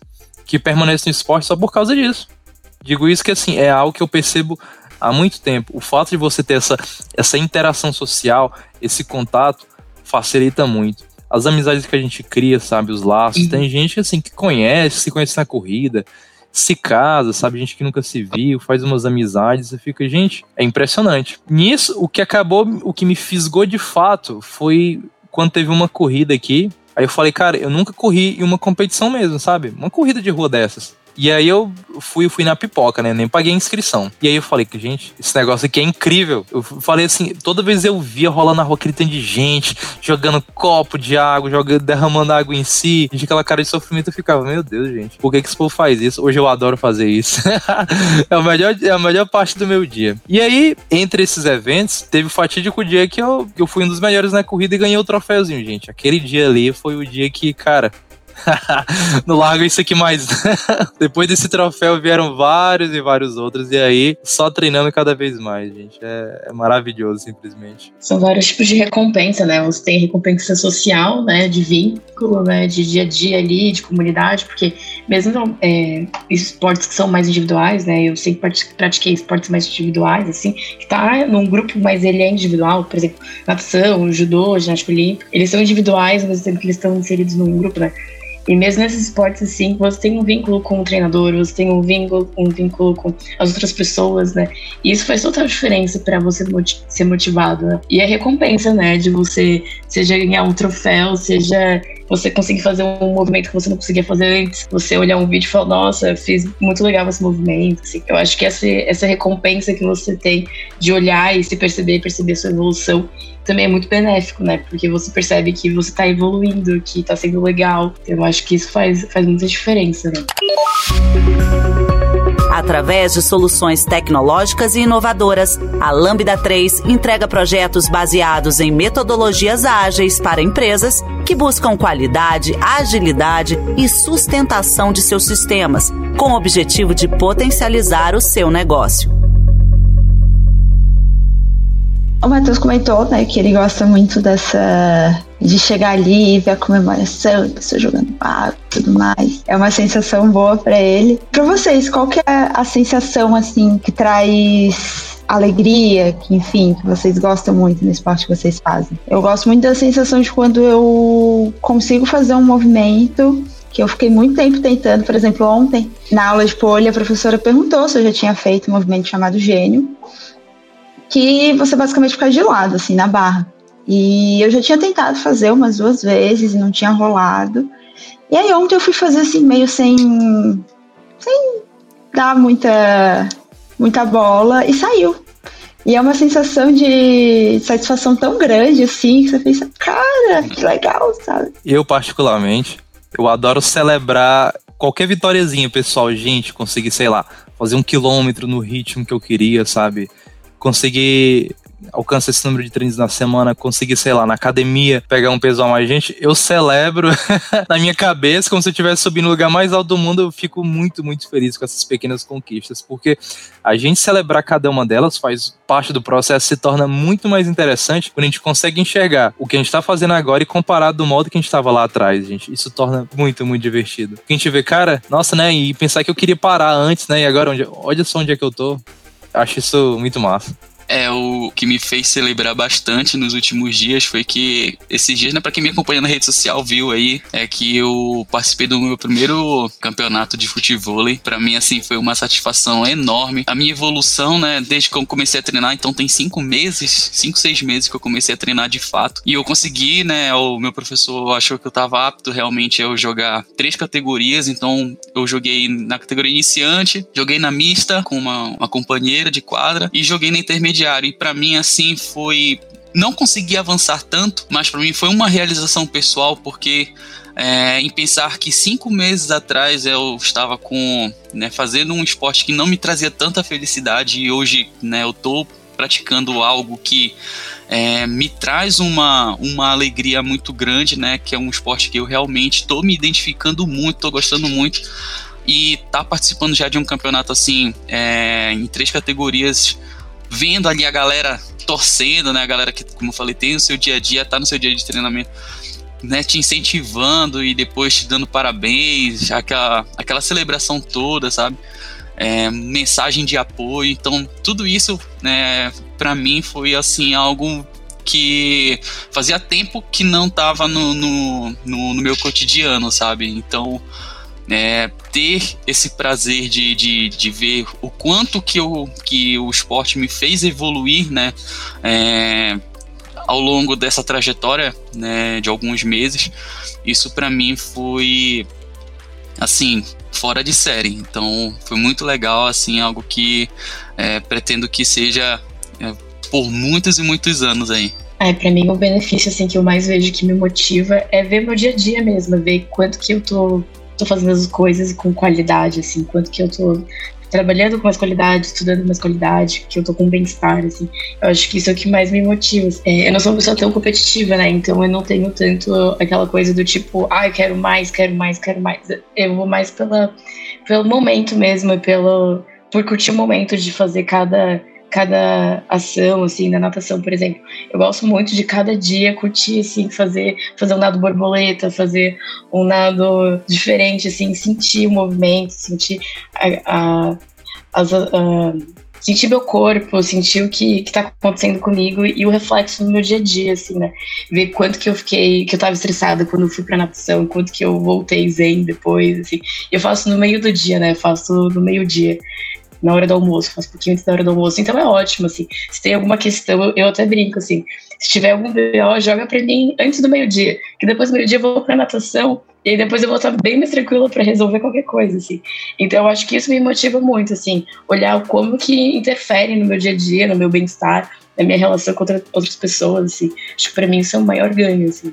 que permanece no esporte só por causa disso. Digo isso que, assim, é algo que eu percebo há muito tempo. O fato de você ter essa, essa interação social, esse contato, facilita muito. As amizades que a gente cria, sabe, os laços. Tem gente assim que conhece, se conhece na corrida. se casa, sabe? Gente que nunca se viu, faz umas amizades e fica, gente, é impressionante. Nisso, o que acabou, o que me fisgou de fato foi quando teve uma corrida aqui. Aí eu falei, cara, eu nunca corri em uma competição mesmo, sabe? Uma corrida de rua dessas. E aí eu fui, fui na pipoca, né? Nem paguei a inscrição. E aí eu falei que, gente, esse negócio aqui é incrível. Eu falei assim, toda vez eu via rolando na rua aquele tanto de gente, jogando copo de água, jogando, derramando água em si, de aquela cara de sofrimento, eu ficava, meu Deus, gente, por que, que esse povo faz isso? Hoje eu adoro fazer isso. é, a melhor, é a melhor parte do meu dia. E aí, entre esses eventos, teve o fatídico dia que eu, eu fui um dos melhores na corrida e ganhei o troféuzinho, gente. Aquele dia ali foi o dia que, cara, no Lago isso aqui mais. Depois desse troféu vieram vários e vários outros, e aí só treinando cada vez mais, gente. É, é, maravilhoso, simplesmente.
São vários tipos de recompensa, né? Você tem recompensa social, né? De vínculo, né? De dia a dia ali, de comunidade, porque mesmo é, esportes que são mais individuais, né? Eu sempre pratiquei esportes mais individuais, assim, que tá num grupo, mas ele é individual, por exemplo, natação, judô, ginástica olímpica, eles são individuais, que eles estão inseridos num grupo, né? E mesmo nesses esportes assim, você tem um vínculo com o treinador, você tem um vínculo, um vínculo com as outras pessoas, né? E isso faz total diferença para você ser motivado. Né? E a recompensa, né, de você seja ganhar um troféu, seja você conseguir fazer um movimento que você não conseguia fazer antes, você olhar um vídeo e falar, nossa, fiz muito legal esse movimento. Assim. Eu acho que essa, essa recompensa que você tem de olhar e se perceber, perceber sua evolução, também é muito benéfico, né? Porque você percebe que você tá evoluindo, que tá sendo legal. Eu acho que isso faz, faz muita diferença, né?
Através de soluções tecnológicas e inovadoras, a Lambda 3 entrega projetos baseados em metodologias ágeis para empresas que buscam qualidade, agilidade e sustentação de seus sistemas, com o objetivo de potencializar o seu negócio.
O Matheus comentou, né, que ele gosta muito dessa de chegar ali e ver a comemoração, pessoa jogando água mais. É uma sensação boa para ele. Para vocês, qual que é a sensação assim que traz alegria, que enfim, que vocês gostam muito no esporte que vocês fazem? Eu gosto muito da sensação de quando eu consigo fazer um movimento que eu fiquei muito tempo tentando, por exemplo, ontem, na aula de polha, a professora perguntou se eu já tinha feito um movimento chamado gênio que você basicamente fica de lado, assim, na barra. E eu já tinha tentado fazer umas duas vezes e não tinha rolado. E aí ontem eu fui fazer assim, meio sem. sem dar muita, muita bola e saiu. E é uma sensação de satisfação tão grande assim que você pensa, cara, que legal, sabe?
Eu, particularmente, eu adoro celebrar qualquer vitóriazinha, pessoal. Gente, conseguir, sei lá, fazer um quilômetro no ritmo que eu queria, sabe? conseguir alcançar esse número de treinos na semana, conseguir, sei lá, na academia, pegar um peso a mais. Gente, eu celebro na minha cabeça como se eu estivesse subindo no lugar mais alto do mundo. Eu fico muito, muito feliz com essas pequenas conquistas, porque a gente celebrar cada uma delas faz parte do processo, se torna muito mais interessante quando a gente consegue enxergar o que a gente está fazendo agora e comparar do modo que a gente estava lá atrás, gente. Isso torna muito, muito divertido. A gente vê, cara, nossa, né? E pensar que eu queria parar antes, né? E agora, onde, olha só onde é que eu tô. Acho isso muito massa.
É, o que me fez celebrar bastante nos últimos dias foi que esses dias, né, pra quem me acompanha na rede social, viu aí, é que eu participei do meu primeiro campeonato de futebol. Para mim, assim, foi uma satisfação enorme. A minha evolução, né, desde que eu comecei a treinar, então tem cinco meses, cinco, seis meses que eu comecei a treinar de fato. E eu consegui, né, o meu professor achou que eu tava apto realmente a jogar três categorias, então eu joguei na categoria iniciante, joguei na mista com uma, uma companheira de quadra e joguei na intermediária estagiário. E para mim, assim, foi. Não consegui avançar tanto, mas para mim foi uma realização pessoal, porque é, em pensar que cinco meses atrás eu estava com né, fazendo um esporte que não me trazia tanta felicidade e hoje né, eu estou praticando algo que é, me traz uma, uma alegria muito grande, né? Que é um esporte que eu realmente estou me identificando muito, estou gostando muito e tá participando já de um campeonato assim é, em três categorias vendo ali a galera torcendo, né? A galera que, como eu falei, tem o seu dia a dia, tá no seu dia de treinamento, né? Te incentivando e depois te dando parabéns, aquela, aquela celebração toda, sabe? É, mensagem de apoio. Então, tudo isso, né, para mim foi assim algo que fazia tempo que não tava no, no, no, no meu cotidiano, sabe? Então, é, ter esse prazer de, de, de ver o quanto que, eu, que o esporte me fez evoluir, né? É, ao longo dessa trajetória, né, de alguns meses, isso para mim foi assim fora de série. Então foi muito legal, assim, algo que é, pretendo que seja é, por muitos e muitos anos aí.
É, para mim o benefício assim que eu mais vejo que me motiva é ver meu dia a dia mesmo, ver quanto que eu tô, tô fazendo as coisas com qualidade, assim, quanto que eu tô trabalhando com mais qualidade, estudando mais qualidade, que eu tô com bem-estar, assim. Eu acho que isso é o que mais me motiva. É, eu não sou uma pessoa tão competitiva, né? Então eu não tenho tanto aquela coisa do tipo, ah, quero mais, quero mais, quero mais. Eu vou mais pela, pelo momento mesmo, pelo, por curtir o momento de fazer cada cada ação, assim, na natação, por exemplo. Eu gosto muito de cada dia curtir, assim, fazer, fazer um nado borboleta, fazer um nado diferente, assim, sentir o movimento, sentir a, a, as, sentir meu corpo, sentir o que, que tá acontecendo comigo e o reflexo no meu dia a dia, assim, né? Ver quanto que eu fiquei, que eu tava estressada quando fui pra natação, quanto que eu voltei zen depois, assim. Eu faço no meio do dia, né? Eu faço no meio-dia na hora do almoço, faz um pouquinho antes da hora do almoço, então é ótimo, assim. Se tem alguma questão, eu até brinco, assim, se tiver algum BO, joga pra mim antes do meio-dia, que depois do meio-dia eu vou pra natação, e aí depois eu vou estar bem mais tranquila para resolver qualquer coisa, assim. Então eu acho que isso me motiva muito, assim, olhar como que interfere no meu dia a dia, no meu bem-estar, na minha relação com outra, outras pessoas, assim. Acho que para mim isso é o maior ganho, assim.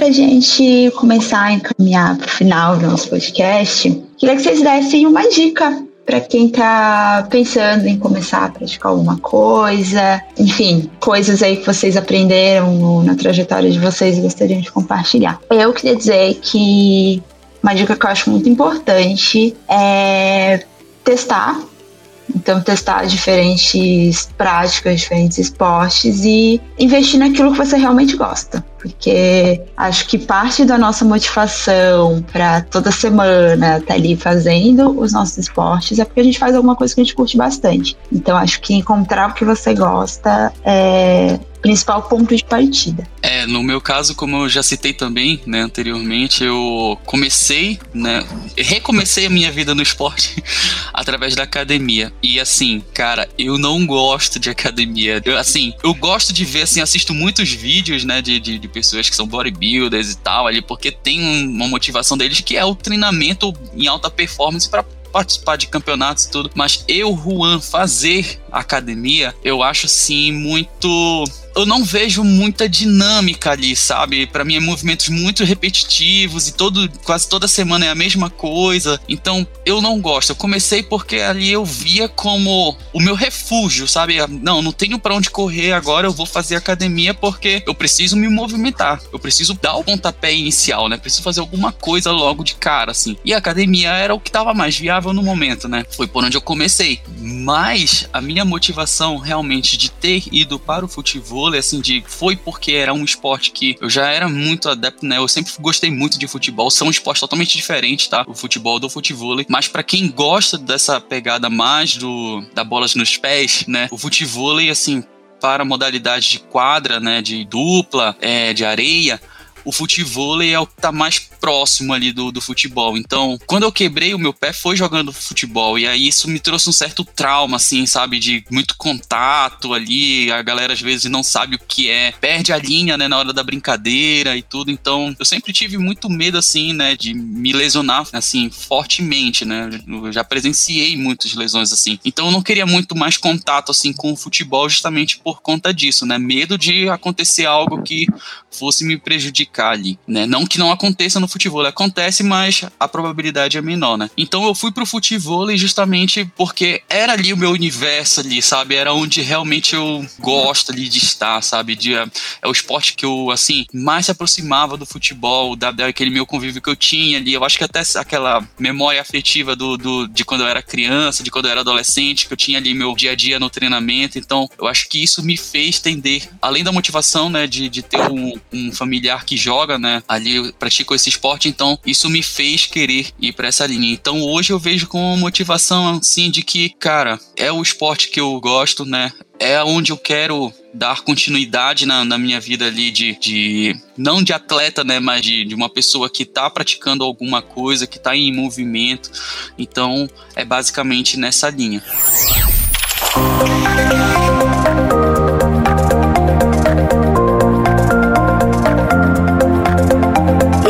para a gente começar a encaminhar para o final do nosso podcast, queria que vocês dessem uma dica para quem está pensando em começar a praticar alguma coisa, enfim, coisas aí que vocês aprenderam na trajetória de vocês e gostariam de compartilhar. Eu queria dizer que uma dica que eu acho muito importante é testar então, testar diferentes práticas, diferentes esportes e investir naquilo que você realmente gosta. Porque acho que parte da nossa motivação para toda semana estar tá ali fazendo os nossos esportes é porque a gente faz alguma coisa que a gente curte bastante. Então, acho que encontrar o que você gosta é principal ponto de partida.
É, no meu caso, como eu já citei também, né, anteriormente, eu comecei, né, recomecei a minha vida no esporte através da academia. E assim, cara, eu não gosto de academia. Eu, assim, eu gosto de ver, assim, assisto muitos vídeos, né, de, de, de pessoas que são bodybuilders e tal ali, porque tem uma motivação deles que é o treinamento em alta performance para participar de campeonatos e tudo, mas eu, Juan, fazer academia, eu acho assim muito eu não vejo muita dinâmica ali, sabe? Para mim é movimentos muito repetitivos e todo quase toda semana é a mesma coisa. Então eu não gosto. Eu comecei porque ali eu via como o meu refúgio, sabe? Não, não tenho para onde correr agora, eu vou fazer academia porque eu preciso me movimentar. Eu preciso dar o pontapé inicial, né? Preciso fazer alguma coisa logo de cara, assim. E a academia era o que tava mais viável no momento, né? Foi por onde eu comecei. Mas a minha motivação realmente de ter ido para o futebol vôlei, assim, de foi porque era um esporte que eu já era muito adepto, né? Eu sempre gostei muito de futebol. São um esporte totalmente diferente, tá? O futebol do futevôlei. Mas para quem gosta dessa pegada mais do da bolas nos pés, né? O futevôlei, assim, para modalidade de quadra, né? De dupla, é, de areia o futevôlei é o que tá mais próximo ali do, do futebol. Então, quando eu quebrei o meu pé, foi jogando futebol. E aí isso me trouxe um certo trauma, assim, sabe? De muito contato ali. A galera às vezes não sabe o que é. Perde a linha, né, na hora da brincadeira e tudo. Então, eu sempre tive muito medo, assim, né, de me lesionar, assim, fortemente, né? Eu já presenciei muitas lesões, assim. Então, eu não queria muito mais contato, assim, com o futebol justamente por conta disso, né? Medo de acontecer algo que fosse me prejudicar ali, né? Não que não aconteça no futebol acontece, mas a probabilidade é menor, né? Então eu fui pro futebol justamente porque era ali o meu universo ali, sabe? Era onde realmente eu gosto ali de estar, sabe? De, é, é o esporte que eu, assim, mais se aproximava do futebol, da, daquele meu convívio que eu tinha ali. Eu acho que até aquela memória afetiva do, do, de quando eu era criança, de quando eu era adolescente, que eu tinha ali meu dia a dia no treinamento. Então, eu acho que isso me fez tender, além da motivação, né, de, de ter um, um familiar que joga, né, ali praticou esse esporte, então isso me fez querer ir para essa linha. Então, hoje eu vejo com motivação, assim, de que, cara, é o esporte que eu gosto, né, é onde eu quero dar continuidade na, na minha vida ali de, de, não de atleta, né, mas de, de uma pessoa que está praticando alguma coisa, que está em movimento. Então, é basicamente nessa linha.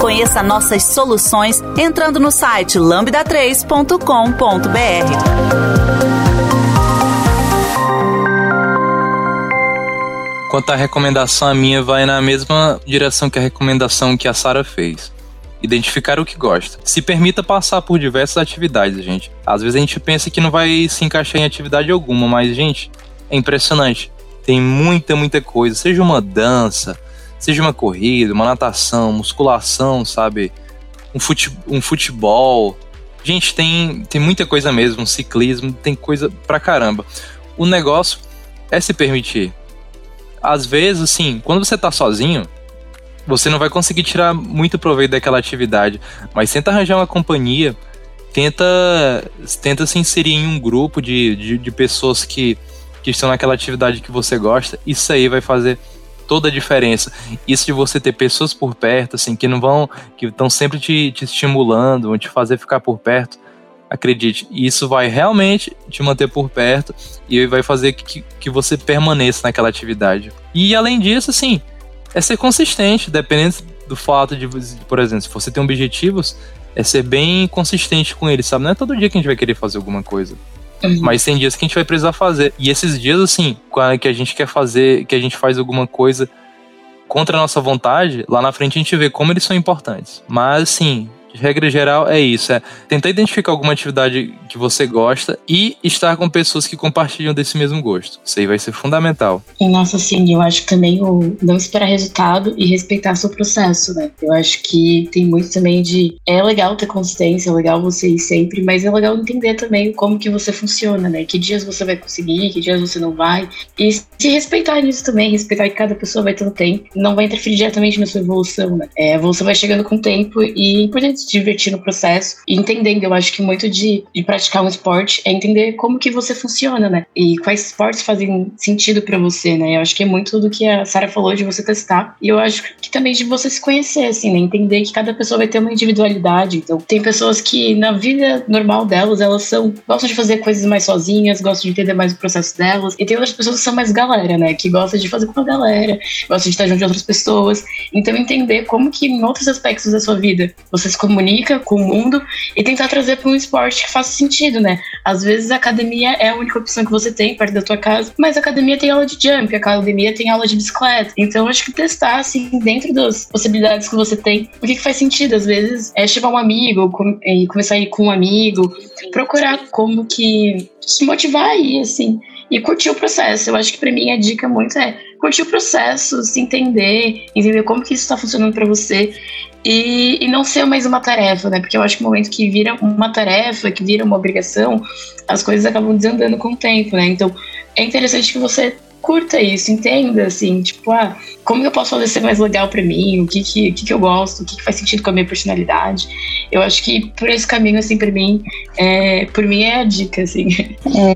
Conheça nossas soluções entrando no site lambda3.com.br.
Quanto à recomendação, a minha vai na mesma direção que a recomendação que a Sara fez. Identificar o que gosta. Se permita passar por diversas atividades, gente. Às vezes a gente pensa que não vai se encaixar em atividade alguma, mas, gente, é impressionante. Tem muita, muita coisa. Seja uma dança, seja uma corrida, uma natação, musculação, sabe? Um, fute um futebol. Gente, tem, tem muita coisa mesmo. Ciclismo, tem coisa pra caramba. O negócio é se permitir às vezes, assim, quando você tá sozinho, você não vai conseguir tirar muito proveito daquela atividade. Mas tenta arranjar uma companhia, tenta, tenta se inserir em um grupo de, de, de pessoas que, que estão naquela atividade que você gosta. Isso aí vai fazer toda a diferença. Isso de você ter pessoas por perto, assim, que não vão, que estão sempre te, te estimulando, vão te fazer ficar por perto acredite, isso vai realmente te manter por perto e vai fazer que, que você permaneça naquela atividade. E além disso, assim, é ser consistente, dependendo do fato de, por exemplo, se você tem objetivos, é ser bem consistente com eles, sabe? Não é todo dia que a gente vai querer fazer alguma coisa. Uhum. Mas tem dias que a gente vai precisar fazer. E esses dias, assim, que a gente quer fazer, que a gente faz alguma coisa contra a nossa vontade, lá na frente a gente vê como eles são importantes. Mas, assim, de regra geral, é isso: é tentar identificar alguma atividade que você gosta e estar com pessoas que compartilham desse mesmo gosto. Isso aí vai ser fundamental.
Nossa, sim, eu acho também o não esperar resultado e respeitar seu processo, né? Eu acho que tem muito também de. É legal ter consistência, é legal você ir sempre, mas é legal entender também como que você funciona, né? Que dias você vai conseguir, que dias você não vai. E se respeitar nisso também, respeitar que cada pessoa vai ter um tempo, não vai interferir diretamente na sua evolução, né? É, a evolução vai chegando com o tempo e é importante se divertir no processo e entendendo. Eu acho que muito de, de praticar um esporte é entender como que você funciona, né? E quais esportes fazem sentido para você, né? Eu acho que é muito do que a Sara falou de você testar. E eu acho que também de você se conhecer, assim, né? Entender que cada pessoa vai ter uma individualidade. Então, tem pessoas que na vida normal delas, elas são gostam de fazer coisas mais sozinhas, gostam de entender mais o processo delas. E tem outras pessoas que são mais galera, né? Que gostam de fazer com a galera, gostam de estar junto de outras pessoas. Então, entender como que em outros aspectos da sua vida você se comunica com o mundo e tentar trazer para um esporte que faça sentido, né? Às vezes a academia é a única opção que você tem perto da tua casa, mas a academia tem aula de jump, a academia tem aula de bicicleta. Então acho que testar, assim, dentro das possibilidades que você tem, o que, que faz sentido. Às vezes é chamar um amigo e começar a ir com um amigo, procurar como que se motivar aí, assim e curtir o processo. Eu acho que para mim a dica muito é curtir o processo, se entender, entender como que isso está funcionando para você e, e não ser mais uma tarefa, né? Porque eu acho que no momento que vira uma tarefa, que vira uma obrigação, as coisas acabam desandando com o tempo, né? Então é interessante que você curta isso, entenda, assim, tipo, ah, como eu posso fazer ser mais legal para mim, o que que, que que eu gosto, o que que faz sentido com a minha personalidade. Eu acho que por esse caminho, assim, para mim, é, por mim é a dica, assim.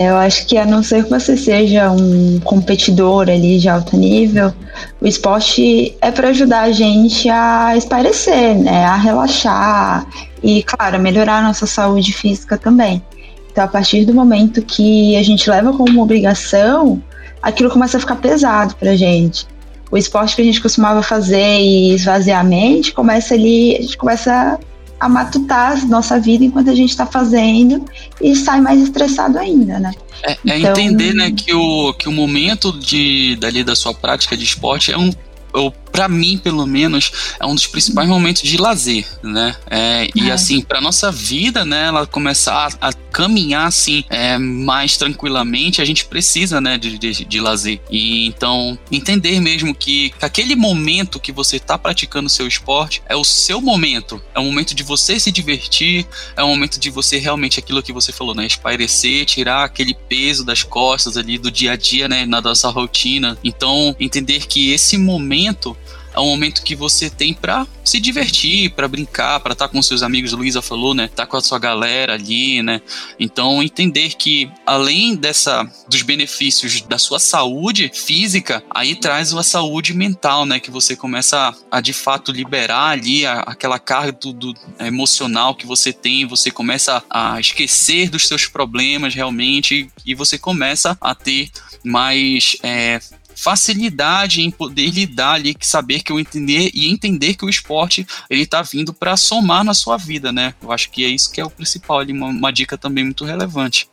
É, eu acho que a não ser que você seja um competidor ali de alto nível, o esporte é para ajudar a gente a esparecer, né, a relaxar e, claro, melhorar a nossa saúde física também. Então, a partir do momento que a gente leva como obrigação, aquilo começa a ficar pesado pra gente. O esporte que a gente costumava fazer e esvaziar a mente, começa ali, a gente começa a matutar a nossa vida enquanto a gente está fazendo e sai mais estressado ainda, né?
É, é então... entender, né, que o, que o momento de, dali da sua prática de esporte é um ou para mim pelo menos é um dos principais momentos de lazer, né? É, e é. assim para nossa vida, né? Ela começar a, a caminhar assim é, mais tranquilamente, a gente precisa, né? De, de, de, lazer e então entender mesmo que, que aquele momento que você está praticando o seu esporte é o seu momento, é o momento de você se divertir, é o momento de você realmente aquilo que você falou, né? Espairecer, tirar aquele peso das costas ali do dia a dia, né? Na nossa rotina. Então entender que esse momento é um momento que você tem para se divertir, para brincar, para estar tá com seus amigos, Luísa falou, né? Tá com a sua galera ali, né? Então entender que além dessa dos benefícios da sua saúde física, aí traz a saúde mental, né? Que você começa a, a de fato liberar ali a, aquela carga do, do, emocional que você tem, você começa a esquecer dos seus problemas realmente e você começa a ter mais é, facilidade em poder lidar ali, saber que eu entender e entender que o esporte ele tá vindo para somar na sua vida, né? Eu acho que é isso que é o principal ali, uma, uma dica também muito relevante.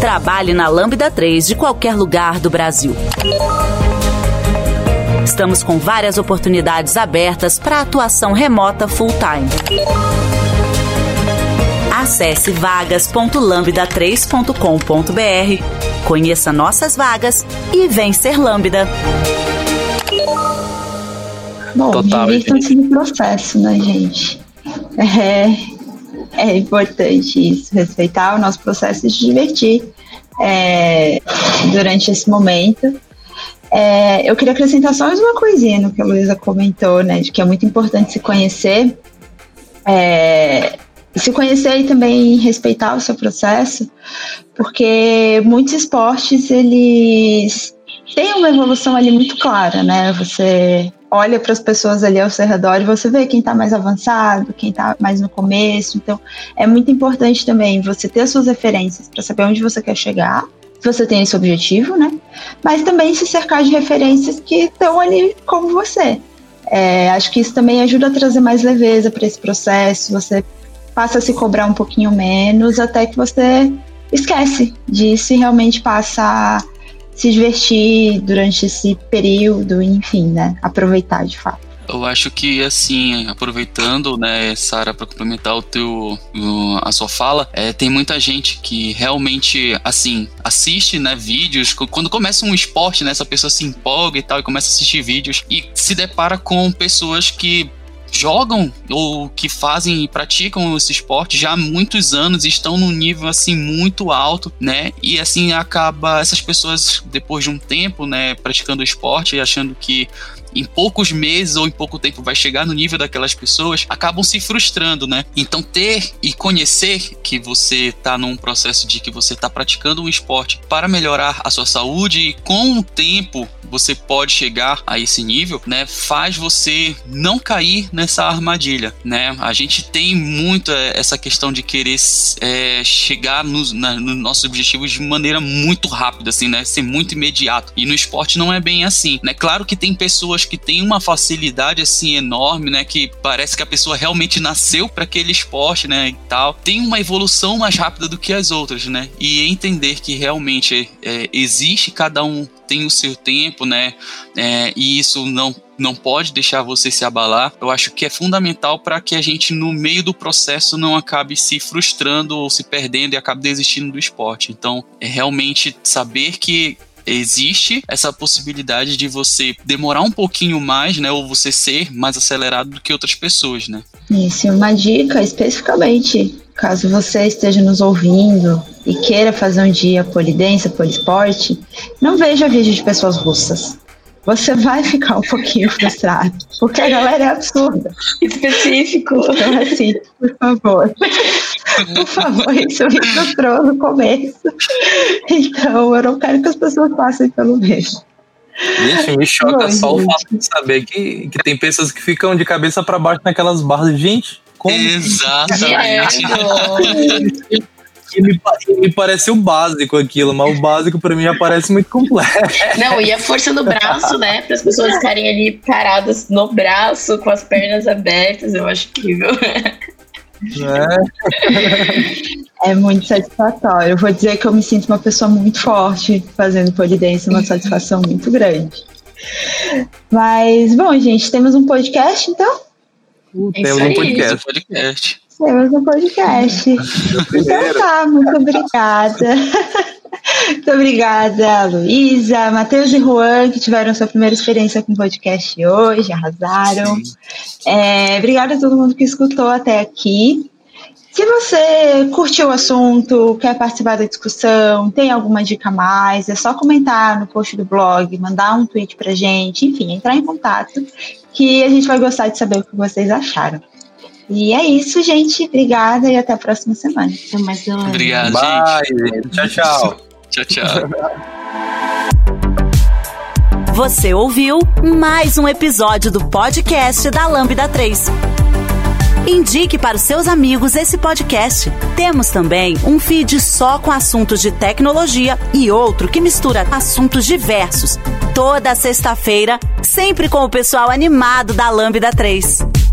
Trabalhe na Lambda 3 de qualquer lugar do Brasil. Estamos com várias oportunidades abertas para atuação remota full-time. Acesse vagas.lambda3.com.br, conheça nossas vagas e vem ser Lambda.
Bom, divirtam-se no processo, né, gente? É, é importante isso, respeitar o nosso processo de divertir é, durante esse momento. É, eu queria acrescentar só mais uma coisinha no que a Luísa comentou, né, de que é muito importante se conhecer. É, se conhecer e também respeitar o seu processo, porque muitos esportes eles têm uma evolução ali muito clara, né? Você olha para as pessoas ali ao seu redor e você vê quem está mais avançado, quem está mais no começo. Então, é muito importante também você ter as suas referências para saber onde você quer chegar, se você tem esse objetivo, né? Mas também se cercar de referências que estão ali como você. É, acho que isso também ajuda a trazer mais leveza para esse processo. Você passa a se cobrar um pouquinho menos, até que você esquece disso e realmente passa a se divertir durante esse período, enfim, né? Aproveitar de fato.
Eu acho que, assim, aproveitando, né, Sara, para complementar o teu, a sua fala, é, tem muita gente que realmente, assim, assiste, né, vídeos. Quando começa um esporte, né, essa pessoa se empolga e tal, e começa a assistir vídeos e se depara com pessoas que jogam ou que fazem e praticam esse esporte já há muitos anos e estão num nível assim muito alto, né? E assim acaba essas pessoas depois de um tempo, né, praticando o esporte, achando que em poucos meses ou em pouco tempo vai chegar no nível daquelas pessoas, acabam se frustrando, né? Então ter e conhecer que você está num processo de que você está praticando um esporte para melhorar a sua saúde e com o tempo você pode chegar a esse nível, né, faz você não cair nessa armadilha, né? A gente tem muito é, essa questão de querer é, chegar nos, nos nossos objetivos de maneira muito rápida, assim, né? Ser muito imediato. E no esporte não é bem assim, né? Claro que tem pessoas que têm uma facilidade assim enorme, né? Que parece que a pessoa realmente nasceu para aquele esporte, né? E tal. Tem uma evolução mais rápida do que as outras, né? E entender que realmente é, existe cada um tem o seu tempo, né? É, e isso não não pode deixar você se abalar. Eu acho que é fundamental para que a gente, no meio do processo, não acabe se frustrando ou se perdendo e acabe desistindo do esporte. Então, é realmente saber que existe essa possibilidade de você demorar um pouquinho mais, né, ou você ser mais acelerado do que outras pessoas, né?
Isso, uma dica especificamente, caso você esteja nos ouvindo e queira fazer um dia polidense, poliesporte, não veja vídeo de pessoas russas. Você vai ficar um pouquinho frustrado, porque a galera é absurda.
Específico.
Então, assim, por favor. Por favor, isso me frustrou no começo. Então, eu não quero que as pessoas passem pelo mesmo.
Gente, me choca Bom, só gente. o fato de saber que, que tem pessoas que ficam de cabeça para baixo naquelas barras. Gente, como?
Exatamente.
E me, me pareceu básico aquilo, mas o básico para mim já parece muito complexo.
Não, e a força no braço, né? Para as pessoas ficarem ali paradas no braço, com as pernas abertas, eu acho incrível.
É. é muito satisfatório. Eu vou dizer que eu me sinto uma pessoa muito forte fazendo polidense, uma satisfação muito grande. Mas, bom, gente, temos um podcast, então?
Uh, temos um podcast. podcast.
Temos um podcast. então tá, muito obrigada. Muito obrigada, Luísa, Matheus e Juan, que tiveram sua primeira experiência com o podcast hoje, arrasaram. É, obrigada a todo mundo que escutou até aqui. Se você curtiu o assunto, quer participar da discussão, tem alguma dica a mais, é só comentar no post do blog, mandar um tweet pra gente, enfim, entrar em contato, que a gente vai gostar de saber o que vocês acharam. E é isso, gente. Obrigada e até a próxima semana.
Até mais.
Obrigado,
Bye, gente. Tchau, tchau.
Tchau, tchau.
Você ouviu mais um episódio do podcast da Lambda 3. Indique para os seus amigos esse podcast. Temos também um feed só com assuntos de tecnologia e outro que mistura assuntos diversos. Toda sexta-feira, sempre com o pessoal animado da Lambda 3.